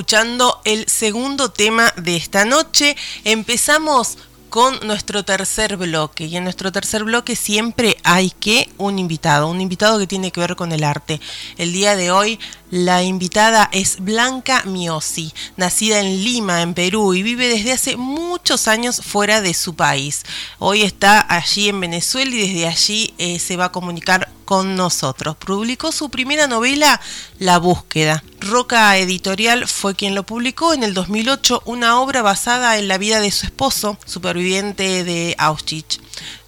escuchando el segundo tema de esta noche. Empezamos con nuestro tercer bloque. Y en nuestro tercer bloque siempre hay que un invitado, un invitado que tiene que ver con el arte. El día de hoy la invitada es Blanca Miosi, nacida en Lima, en Perú, y vive desde hace muchos años fuera de su país. Hoy está allí en Venezuela y desde allí eh, se va a comunicar con nosotros. Publicó su primera novela, La búsqueda. Roca Editorial fue quien lo publicó en el 2008, una obra basada en la vida de su esposo, superviviente de Auschwitz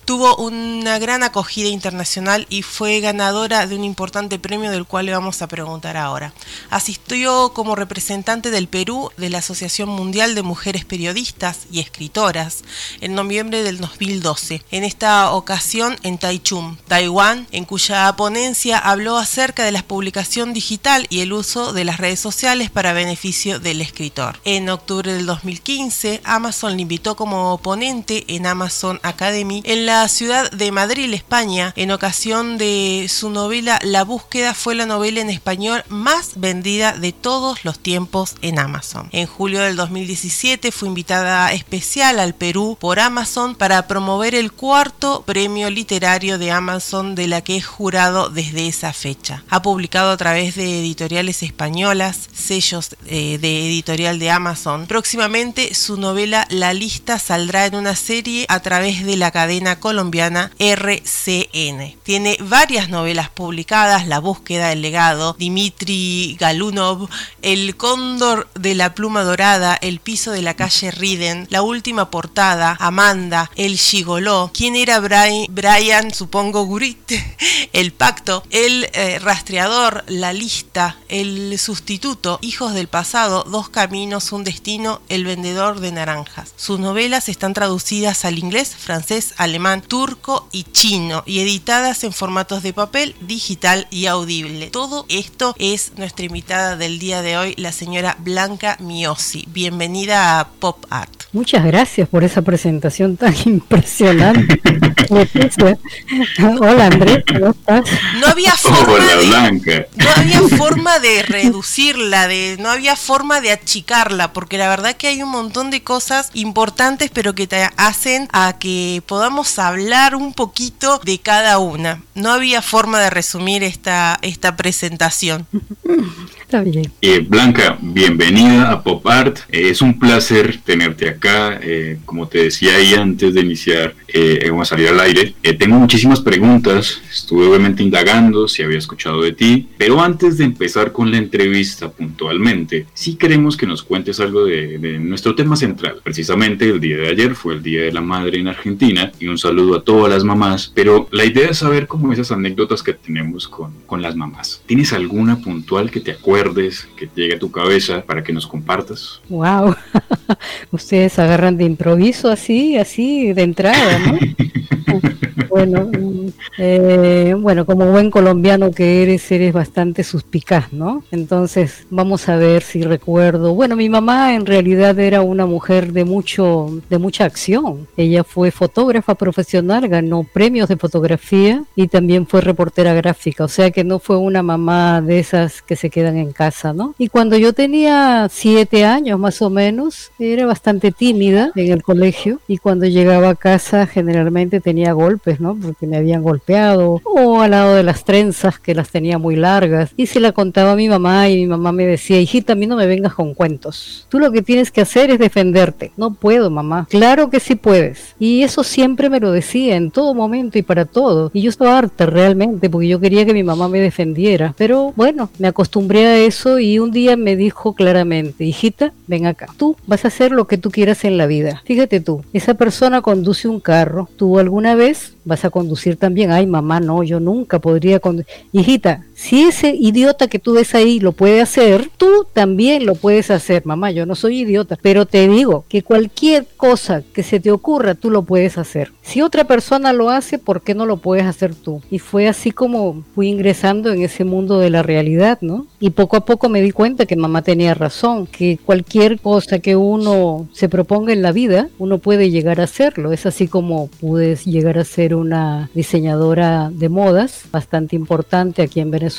tuvo una gran acogida internacional y fue ganadora de un importante premio del cual le vamos a preguntar ahora. Asistió como representante del Perú de la Asociación Mundial de Mujeres Periodistas y Escritoras en noviembre del 2012, en esta ocasión en Taichung, Taiwán, en cuya ponencia habló acerca de la publicación digital y el uso de las redes sociales para beneficio del escritor. En octubre del 2015, Amazon le invitó como ponente en Amazon Academy en la ciudad de Madrid, España, en ocasión de su novela La búsqueda fue la novela en español más vendida de todos los tiempos en Amazon. En julio del 2017 fue invitada especial al Perú por Amazon para promover el cuarto premio literario de Amazon de la que es jurado desde esa fecha. Ha publicado a través de editoriales españolas, sellos eh, de editorial de Amazon. Próximamente su novela La lista saldrá en una serie a través de la cadena colombiana RCN. Tiene varias novelas publicadas, La búsqueda del legado, Dimitri Galunov, El cóndor de la pluma dorada, El piso de la calle Riden, La última portada, Amanda, El gigoló, ¿Quién era Brian? Supongo Gurit, El pacto, El eh, rastreador, La lista, El sustituto, Hijos del pasado, Dos caminos, un destino, El vendedor de naranjas. Sus novelas están traducidas al inglés, francés, alemán, turco y chino y editadas en formatos de papel, digital y audible. Todo esto es nuestra invitada del día de hoy, la señora Blanca Miosi. Bienvenida a Pop Art. Muchas gracias por esa presentación tan impresionante. Hola Andrés, ¿cómo estás? No había forma de, no había forma de reducirla, de no había forma de achicarla, porque la verdad que hay un montón de cosas importantes, pero que te hacen a que podamos hablar un poquito de cada una. No había forma de resumir esta, esta presentación. Eh, Blanca, bienvenida a Pop Art. Eh, es un placer tenerte acá. Eh, como te decía ahí antes de iniciar, vamos a salir al aire. tengo muchísimas preguntas. Estuve obviamente indagando si había escuchado de ti. Pero antes de empezar con la entrevista puntualmente, sí queremos que nos cuentes algo de, nuestro tema central. Precisamente el día de ayer fue el Día de la Madre en Argentina. Y un saludo a todas las mamás. Pero la idea es saber cómo esas anécdotas que tenemos con, con las mamás. ¿Tienes alguna puntual que te acuerdes? Que llegue a tu cabeza para que nos compartas. Wow, ustedes agarran de improviso así, así de entrada, ¿no? bueno, eh, bueno, como buen colombiano que eres, eres bastante suspicaz, ¿no? Entonces, vamos a ver si recuerdo. Bueno, mi mamá en realidad era una mujer de mucho, de mucha acción. Ella fue fotógrafa profesional, ganó premios de fotografía y también fue reportera gráfica. O sea que no fue una mamá de esas que se quedan en casa, ¿no? Y cuando yo tenía siete años más o menos, era bastante tímida en el colegio y cuando llegaba a casa generalmente tenía golpes, ¿no? Porque me habían golpeado o al lado de las trenzas que las tenía muy largas y se la contaba a mi mamá y mi mamá me decía, hijita, a mí no me vengas con cuentos. Tú lo que tienes que hacer es defenderte. No puedo, mamá. Claro que sí puedes. Y eso siempre me lo decía en todo momento y para todo. Y yo estaba harta realmente porque yo quería que mi mamá me defendiera. Pero bueno, me acostumbré a eso y un día me dijo claramente, hijita, ven acá. Tú vas a hacer lo que tú quieras en la vida. Fíjate tú, esa persona conduce un carro. ¿Tú alguna vez vas a conducir también. Ay, mamá, no, yo nunca podría conducir. Hijita, si ese idiota que tú ves ahí lo puede hacer, tú también lo puedes hacer. Mamá, yo no soy idiota, pero te digo que cualquier cosa que se te ocurra, tú lo puedes hacer. Si otra persona lo hace, ¿por qué no lo puedes hacer tú? Y fue así como fui ingresando en ese mundo de la realidad, ¿no? Y poco a poco me di cuenta que mamá tenía razón, que cualquier cosa que uno se proponga en la vida, uno puede llegar a hacerlo. Es así como puedes llegar a ser una diseñadora de modas bastante importante aquí en Venezuela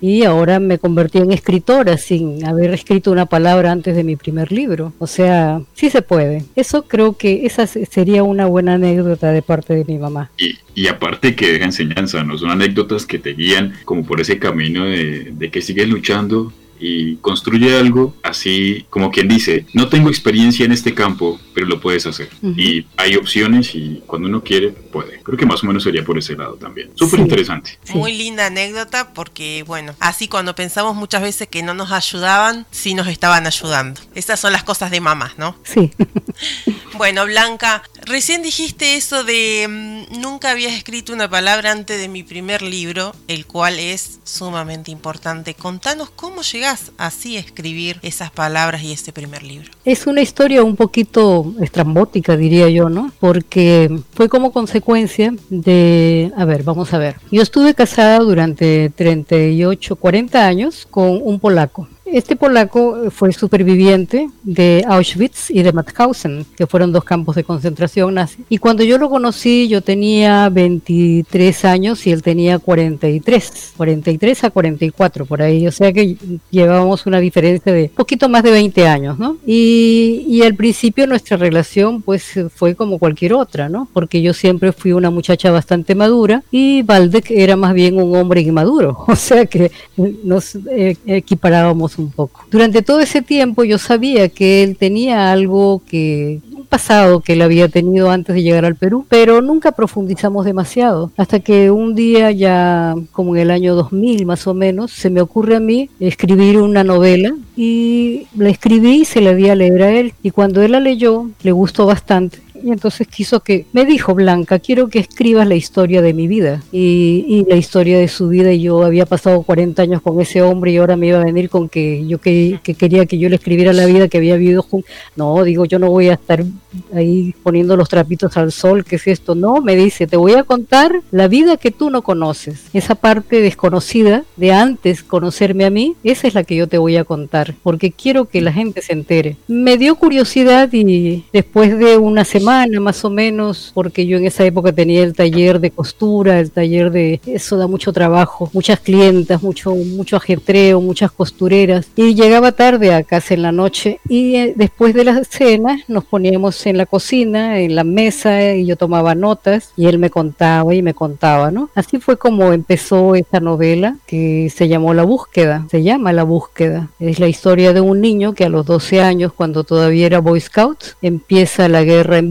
Y ahora me convertí en escritora sin haber escrito una palabra antes de mi primer libro. O sea, sí se puede. Eso creo que esa sería una buena anécdota de parte de mi mamá. Y, y aparte que deja enseñanza, ¿no? Son anécdotas que te guían como por ese camino de, de que sigues luchando y construye algo así como quien dice, no tengo experiencia en este campo, pero lo puedes hacer. Y hay opciones y cuando uno quiere, puede. Creo que más o menos sería por ese lado también. Súper interesante. Muy linda anécdota porque, bueno, así cuando pensamos muchas veces que no nos ayudaban, sí nos estaban ayudando. Esas son las cosas de mamás, ¿no? Sí. bueno, Blanca, recién dijiste eso de mm, nunca habías escrito una palabra antes de mi primer libro, el cual es sumamente importante. Contanos cómo llegaste así a escribir esas palabras y ese primer libro? Es una historia un poquito estrambótica, diría yo, ¿no? Porque fue como consecuencia de, a ver, vamos a ver. Yo estuve casada durante 38, 40 años con un polaco. Este polaco fue superviviente de Auschwitz y de Mauthausen, que fueron dos campos de concentración nazi. Y cuando yo lo conocí, yo tenía 23 años y él tenía 43, 43 a 44 por ahí. O sea que llevábamos una diferencia de poquito más de 20 años, ¿no? Y, y al principio nuestra relación pues fue como cualquier otra, ¿no? Porque yo siempre fui una muchacha bastante madura y Valdek era más bien un hombre inmaduro. O sea que nos eh, equiparábamos Durante todo ese tiempo yo sabía que él tenía algo que un pasado que él había tenido antes de llegar al Perú, pero nunca profundizamos demasiado. Hasta que un día ya como en el año 2000 más o menos se me ocurre a mí escribir una novela y la escribí y se la di a leer a él. Y cuando él la leyó le gustó bastante y entonces quiso que, me dijo Blanca, quiero que escribas la historia de mi vida y, la historia de su vida. Y yo había pasado 40 años con ese hombre y ahora me iba a venir con que yo que, quería que yo le escribiera la vida que había vivido. No, digo, yo no voy a estar ahí poniendo los trapitos al sol, ¿qué es esto? No, me dice, te voy a contar la vida que tú no conoces. Esa parte desconocida de antes conocerme a mí, esa es la que yo te voy a contar, porque quiero que la gente se entere. Me dio curiosidad y después de una semana, más o menos, porque yo en esa época tenía el taller de costura, el taller de eso da mucho trabajo, muchas clientas, mucho mucho ajetreo, muchas costureras y llegaba tarde a casa en la noche y eh, después de la cena nos poníamos en la cocina, en la mesa y yo tomaba notas y él me contaba y me contaba, ¿no? Así fue como empezó esta novela que se llamó La búsqueda, se llama La búsqueda. Es la historia de un niño que a los 12 años, cuando todavía era Boy Scout, empieza la guerra en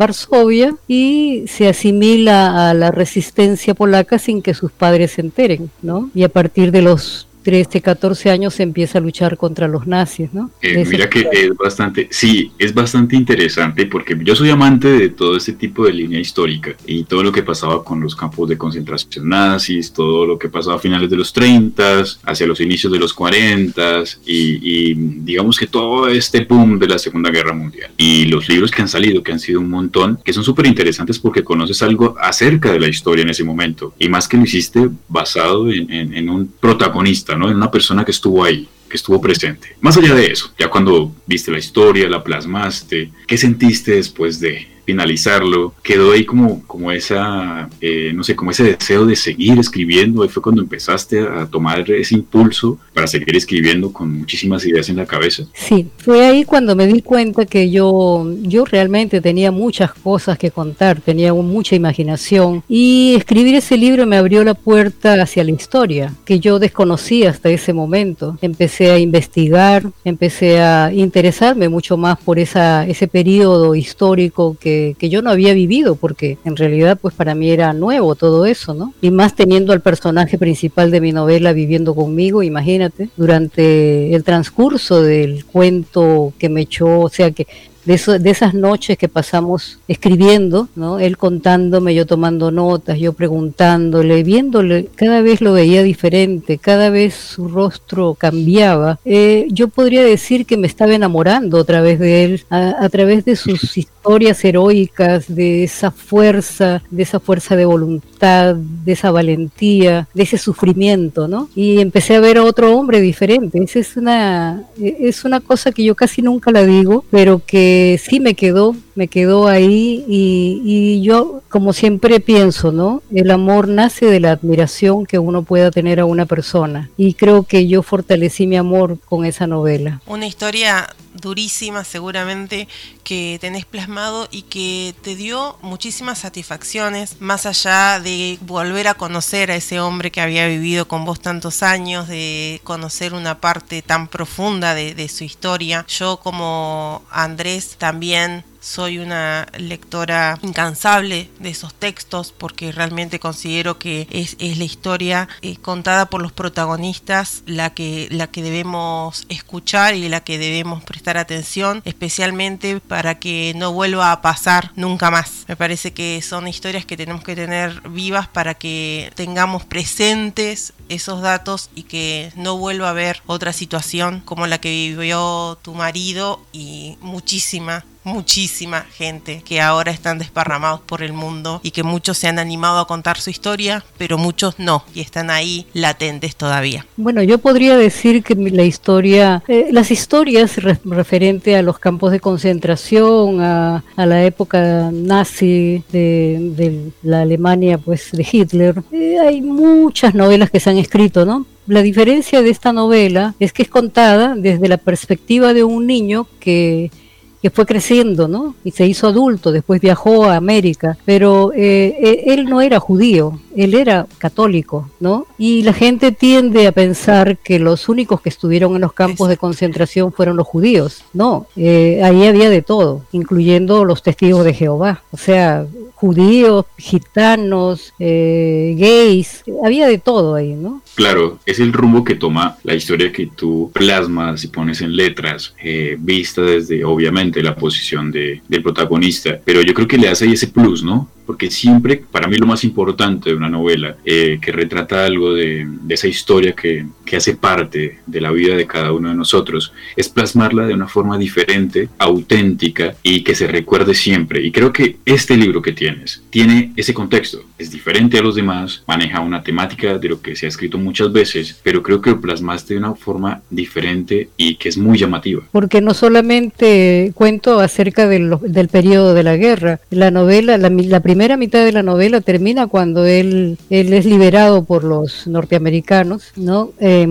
Y se asimila a la resistencia polaca sin que sus padres se enteren, ¿no? Y a partir de los 13, 14 años se empieza a luchar contra los nazis, ¿no? Eh, mira que es bastante, sí, es bastante interesante porque yo soy amante de todo este tipo de línea histórica y todo lo que pasaba con los campos de concentración nazis, todo lo que pasaba a finales de los 30, hacia los inicios de los 40 y, y digamos que todo este boom de la Segunda Guerra Mundial. Y los libros que han salido, que han sido un montón, que son súper interesantes porque conoces algo acerca de la historia en ese momento y más que lo hiciste basado en, en un protagonista en una persona que estuvo ahí, que estuvo presente. Más allá de eso, ya cuando viste la historia, la plasmaste, ¿qué sentiste después de, finalizarlo, quedó ahí como, como esa, eh, no sé, como ese deseo de seguir escribiendo. Ahí fue cuando empezaste a tomar ese impulso para seguir escribiendo con muchísimas ideas en la cabeza. Sí, fue ahí cuando me di cuenta que yo, yo realmente tenía muchas cosas que contar, tenía mucha imaginación y escribir ese libro me abrió la puerta hacia la historia que yo desconocía hasta ese momento. Empecé a investigar, empecé a interesarme mucho más por esa, ese periodo histórico que que, yo no había vivido, porque en realidad pues para mí era nuevo todo eso, ¿no? Y más teniendo al personaje principal de mi novela viviendo conmigo, imagínate, durante el transcurso del cuento que me echó, o sea que de, de, esas noches que pasamos escribiendo, ¿no? Él contándome, yo tomando notas, yo preguntándole, viéndole, cada vez lo veía diferente, cada vez su rostro cambiaba. Eh, yo podría decir que me estaba enamorando otra vez de él, a, a través de sus historias heroicas, de esa fuerza, de esa fuerza de voluntad, de esa valentía, de ese sufrimiento, ¿no? Y empecé a ver a otro hombre diferente. Esa es una, es una cosa que yo casi nunca la digo, pero que sí me quedó me quedó ahí y, y yo como siempre pienso, ¿no? El amor nace de la admiración que uno pueda tener a una persona y creo que yo fortalecí mi amor con esa novela. Una historia durísima seguramente que tenés plasmado y que te dio muchísimas satisfacciones, más allá de volver a conocer a ese hombre que había vivido con vos tantos años, de conocer una parte tan profunda de, de su historia. Yo como Andrés también soy una lectora incansable de esos textos porque realmente considero que es, la historia eh, contada por los protagonistas la que, la que debemos escuchar y la que debemos prestar atención, especialmente para que no vuelva a pasar nunca más. Me parece que son historias que tenemos que tener vivas para que tengamos presentes esos datos y que no vuelva a haber otra situación como la que vivió tu marido y muchísima muchísima gente que ahora están desparramados por el mundo y que muchos se han animado a contar su historia, pero muchos no y están ahí latentes todavía. Bueno, yo podría decir que la historia, eh, las historias referente a los campos de concentración, a, la época nazi de, la Alemania, pues de Hitler, eh, hay muchas novelas que se han escrito, ¿no? La diferencia de esta novela es que es contada desde la perspectiva de un niño que que fue creciendo, ¿no? Y se hizo adulto, después viajó a América, pero eh, eh, él no era judío, él era católico, ¿no? Y la gente tiende a pensar que los únicos que estuvieron en los campos de concentración fueron los judíos. No, eh, ahí había de todo, incluyendo los testigos de Jehová. O sea, judíos, gitanos, eh, gays, había de todo ahí, ¿no? Claro, es el rumbo que toma la historia que tú plasmas y pones en letras, eh, vista desde obviamente la posición de, del protagonista, pero yo creo que le hace ahí ese plus, ¿no? Porque siempre, para mí lo más importante de una novela eh, que retrata algo de, esa historia que, que, hace parte de la vida de cada uno de nosotros, es plasmarla de una forma diferente, auténtica y que se recuerde siempre. Y creo que este libro que tienes tiene ese contexto, es diferente a los demás, maneja una temática de lo que se ha escrito muchas veces, pero creo que lo plasmaste de una forma diferente y que es muy llamativa. Porque no solamente cuento acerca del, del periodo de la guerra, la novela, la, la primera primera mitad de la novela termina cuando él, es liberado por los norteamericanos, ¿no? Eh,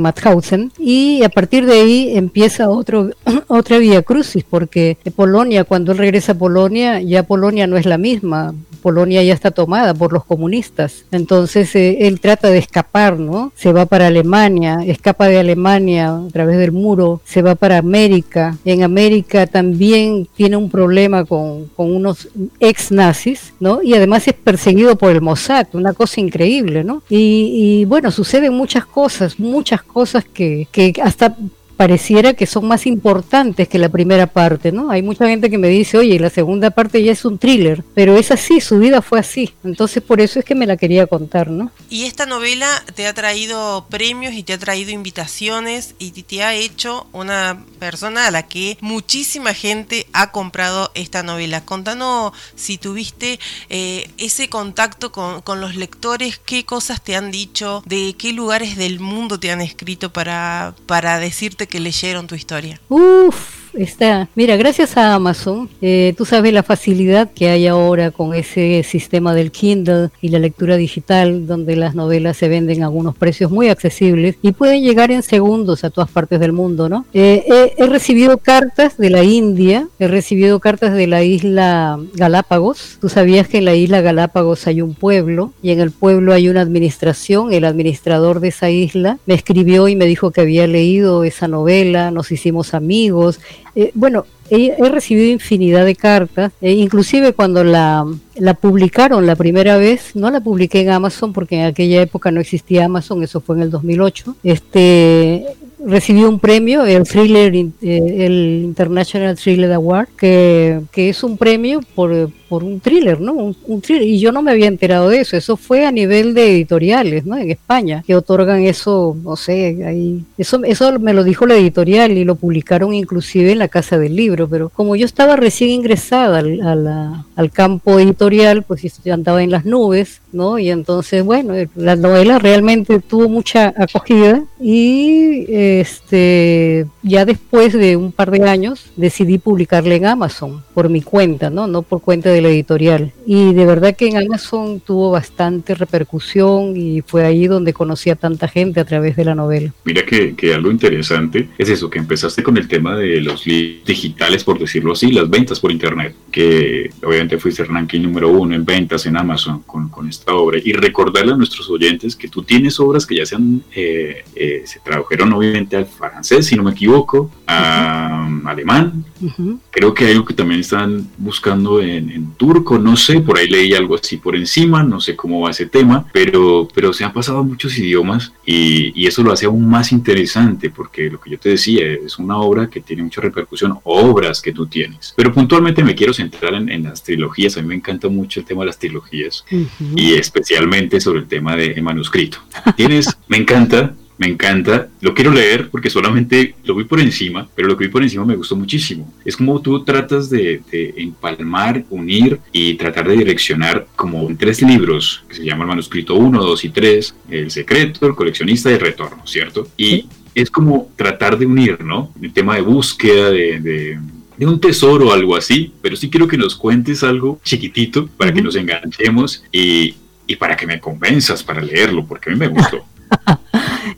y a partir de ahí empieza otro, otra vía crucis, porque Polonia, cuando él regresa a Polonia, ya Polonia no es la misma, Polonia ya está tomada por los comunistas, entonces eh, él trata de escapar, ¿no? Se va para Alemania, escapa de Alemania a través del muro, se va para América, en América también tiene un problema con, con unos ex nazis, ¿no? Y además es perseguido por el Mossad, una cosa increíble, ¿no? Y, bueno, suceden muchas cosas, muchas cosas que, que hasta pareciera que son más importantes que la primera parte, ¿no? Hay mucha gente que me dice, oye, la segunda parte ya es un thriller, pero es así, su vida fue así, entonces por eso es que me la quería contar, ¿no? Y esta novela te ha traído premios y te ha traído invitaciones y te ha hecho una persona a la que muchísima gente ha comprado esta novela. Contanos si tuviste eh, ese contacto con, con los lectores, qué cosas te han dicho, de qué lugares del mundo te han escrito para, para decirte que leyeron tu historia? Está, mira, gracias a Amazon, eh, tú sabes la facilidad que hay ahora con ese sistema del Kindle y la lectura digital, donde las novelas se venden a unos precios muy accesibles y pueden llegar en segundos a todas partes del mundo, ¿no? Eh, he recibido cartas de la India, he recibido cartas de la isla Galápagos. Tú sabías que en la isla Galápagos hay un pueblo y en el pueblo hay una administración. El administrador de esa isla me escribió y me dijo que había leído esa novela, nos hicimos amigos eh, bueno, he, recibido infinidad de cartas, e inclusive cuando la, publicaron la primera vez, no la publiqué en Amazon porque en aquella época no existía Amazon, eso fue en el 2008, este, recibí un premio, el Thriller, eh, el International Thriller Award, que es un premio por por un thriller, ¿no? Un, thriller. Y yo no me había enterado de eso. Eso fue a nivel de editoriales, ¿no? En España, que otorgan eso, no sé, ahí. Eso, eso me lo dijo la editorial y lo publicaron inclusive en la Casa del Libro. Pero como yo estaba recién ingresada al, al campo editorial, pues yo andaba en las nubes, ¿no? Y entonces, bueno, la novela realmente tuvo mucha acogida y este ya después de un par de años decidí publicarla en Amazon por mi cuenta, ¿no? No por cuenta de la editorial. Y de verdad que en Amazon tuvo bastante repercusión y fue ahí donde conocí a tanta gente a través de la novela. Mira que, que algo interesante es eso, que empezaste con el tema de los libros digitales, por decirlo así, las ventas por internet, que obviamente fuiste ranking número uno en ventas en Amazon con, con esta obra. Y recordarle a nuestros oyentes que tú tienes obras que ya se han, eh, eh, se tradujeron obviamente al francés, si no me equivoco, a alemán. Creo que hay algo que también están buscando en, en, turco, no sé, por ahí leí algo así por encima, no sé cómo va ese tema, pero, pero se han pasado muchos idiomas y, y eso lo hace aún más interesante porque lo que yo te decía es una obra que tiene mucha repercusión, obras que tú tienes. Pero puntualmente me quiero centrar en, las trilogías, a mí me encanta mucho el tema de las trilogías y especialmente sobre el tema de manuscrito. Tienes, me encanta me encanta, lo quiero leer porque solamente lo vi por encima, pero lo que vi por encima me gustó muchísimo. Es como tú tratas de, empalmar, unir y tratar de direccionar como en tres libros, que se llama el manuscrito 1, 2 y 3, El secreto, el coleccionista y el retorno, ¿cierto? Y es como tratar de unir, ¿no? El tema de búsqueda, de, un tesoro o algo así, pero sí quiero que nos cuentes algo chiquitito para que nos enganchemos y, y para que me convenzas para leerlo, porque a mí me gustó.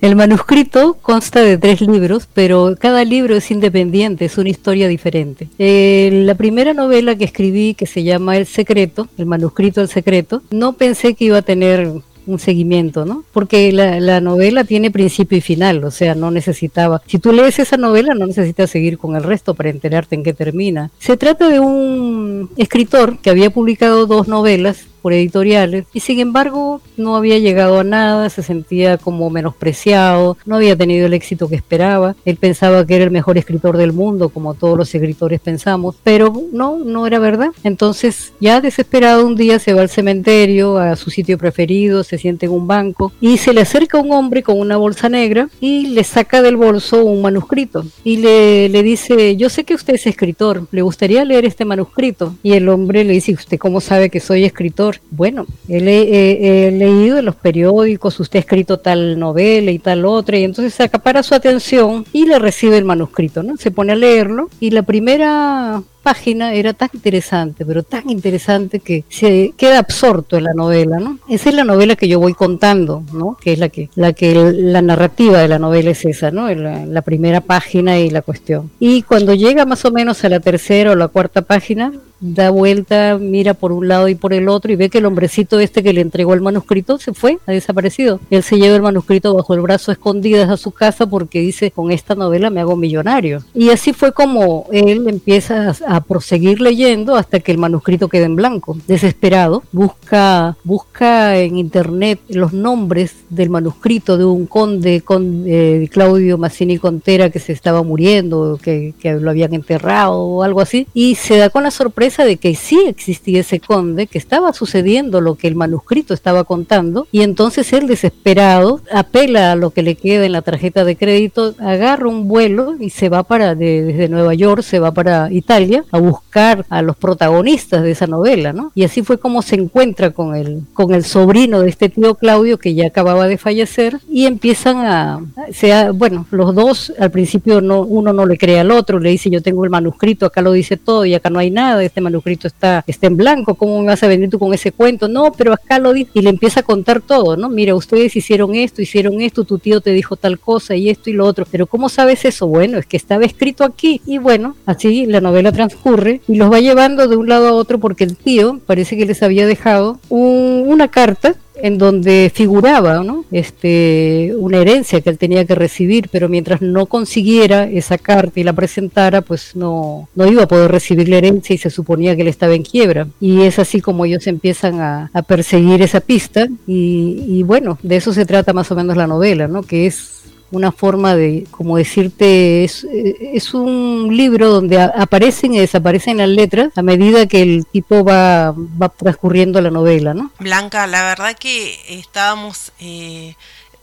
El manuscrito consta de tres libros, pero cada libro es independiente, es una historia diferente. Eh, la primera novela que escribí, que se llama El Secreto, el manuscrito El Secreto, no pensé que iba a tener un seguimiento, ¿no? Porque la, novela tiene principio y final, o sea, no necesitaba. Si tú lees esa novela, no necesitas seguir con el resto para enterarte en qué termina. Se trata de un escritor que había publicado dos novelas por editoriales y sin embargo no había llegado a nada, se sentía como menospreciado, no había tenido el éxito que esperaba, él pensaba que era el mejor escritor del mundo, como todos los escritores pensamos, pero no, no era verdad. Entonces ya desesperado un día se va al cementerio, a su sitio preferido, se siente en un banco y se le acerca un hombre con una bolsa negra y le saca del bolso un manuscrito y le, le dice, yo sé que usted es escritor, ¿le gustaría leer este manuscrito? Y el hombre le dice, ¿usted cómo sabe que soy escritor? Bueno, he, leído en los periódicos, usted ha escrito tal novela y tal otra, y entonces se acapara su atención y le recibe el manuscrito, ¿no? Se pone a leerlo y la primera página era tan interesante, pero tan interesante que se queda absorto en la novela, ¿no? Esa es la novela que yo voy contando, ¿no? Que es la que la que la narrativa de la novela es esa, ¿no? La, la primera página y la cuestión. Y cuando llega más o menos a la tercera o la cuarta página, da vuelta, mira por un lado y por el otro y ve que el hombrecito este que le entregó el manuscrito se fue, ha desaparecido. Él se lleva el manuscrito bajo el brazo escondidas a su casa porque dice, con esta novela me hago millonario. Y así fue como él empieza a, proseguir leyendo hasta que el manuscrito queda en blanco. Desesperado, busca, busca en internet los nombres del manuscrito de un conde, conde Claudio Massini Contera que se estaba muriendo, que, que lo habían enterrado o algo así, y se da con la sorpresa de que sí existía ese conde, que estaba sucediendo lo que el manuscrito estaba contando, y entonces él desesperado apela a lo que le queda en la tarjeta de crédito, agarra un vuelo y se va para desde Nueva York, se va para Italia a buscar a los protagonistas de esa novela, ¿no? Y así fue como se encuentra con el, con el sobrino de este tío Claudio que ya acababa de fallecer y empiezan a, sea, bueno, los dos al principio no, uno no le cree al otro, le dice yo tengo el manuscrito, acá lo dice todo y acá no hay nada, este manuscrito está, está en blanco, ¿cómo me vas a venir tú con ese cuento? No, pero acá lo dice, y le empieza a contar todo, ¿no? Mira, ustedes hicieron esto, hicieron esto, tu tío te dijo tal cosa y esto y lo otro, pero ¿cómo sabes eso? Bueno, es que estaba escrito aquí, y bueno, así la novela transcurre y los va llevando de un lado a otro porque el tío parece que les había dejado una carta en donde figuraba ¿no? este, una herencia que él tenía que recibir, pero mientras no consiguiera esa carta y la presentara, pues no, no iba a poder recibir la herencia y se suponía que él estaba en quiebra. Y es así como ellos empiezan a, perseguir esa pista y, y, bueno, de eso se trata más o menos la novela, ¿no? que es una forma de, como decirte, es, es un libro donde aparecen y desaparecen las letras a medida que el tipo va, va transcurriendo la novela, ¿no? Blanca, la verdad que estábamos... Eh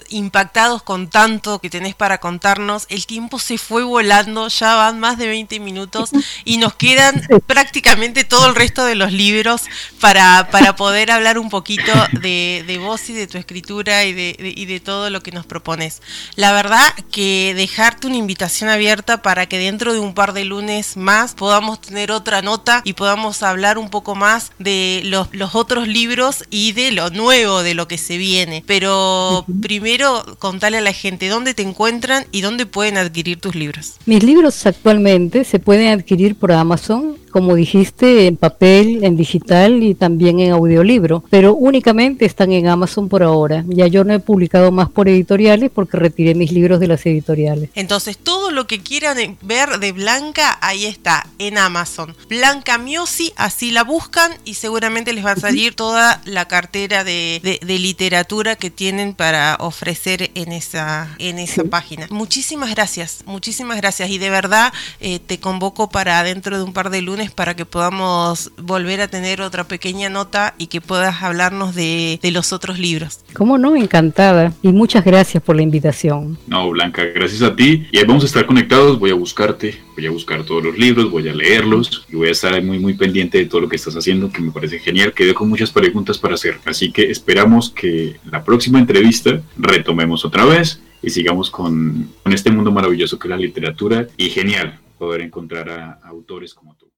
impactados con tanto que tenés para contarnos. El tiempo se fue volando, ya van más de 20 minutos y nos quedan prácticamente todo el resto de los libros para, para poder hablar un poquito de, de vos y de tu escritura y de, y de todo lo que nos propones. La verdad que dejarte una invitación abierta para que dentro de un par de lunes más podamos tener otra nota y podamos hablar un poco más de los, los otros libros y de lo nuevo, de lo que se viene. Pero primero Quiero contarle a la gente dónde te encuentran y dónde pueden adquirir tus libros. Mis libros actualmente se pueden adquirir por Amazon como dijiste, en papel, en digital y también en audiolibro, pero únicamente están en Amazon por ahora. Ya yo no he publicado más por editoriales porque retiré mis libros de las editoriales. Entonces, todo lo que quieran ver de Blanca, ahí está, en Amazon. Blanca Miosi, así la buscan y seguramente les va a salir toda la cartera de, literatura que tienen para ofrecer en esa, en esa página. Muchísimas gracias, muchísimas gracias y de verdad eh, te convoco para dentro de un par de lunes para que podamos volver a tener otra pequeña nota y que puedas hablarnos de, los otros libros. ¿Cómo no? Encantada. Y muchas gracias por la invitación. No, Blanca, gracias a ti. Y ahí vamos a estar conectados. Voy a buscarte, voy a buscar todos los libros, voy a leerlos y voy a estar muy, muy pendiente de todo lo que estás haciendo, que me parece genial. Quedé con muchas preguntas para hacer. Así que esperamos que la próxima entrevista retomemos otra vez y sigamos con, con este mundo maravilloso que es la literatura y genial poder encontrar a autores como tú.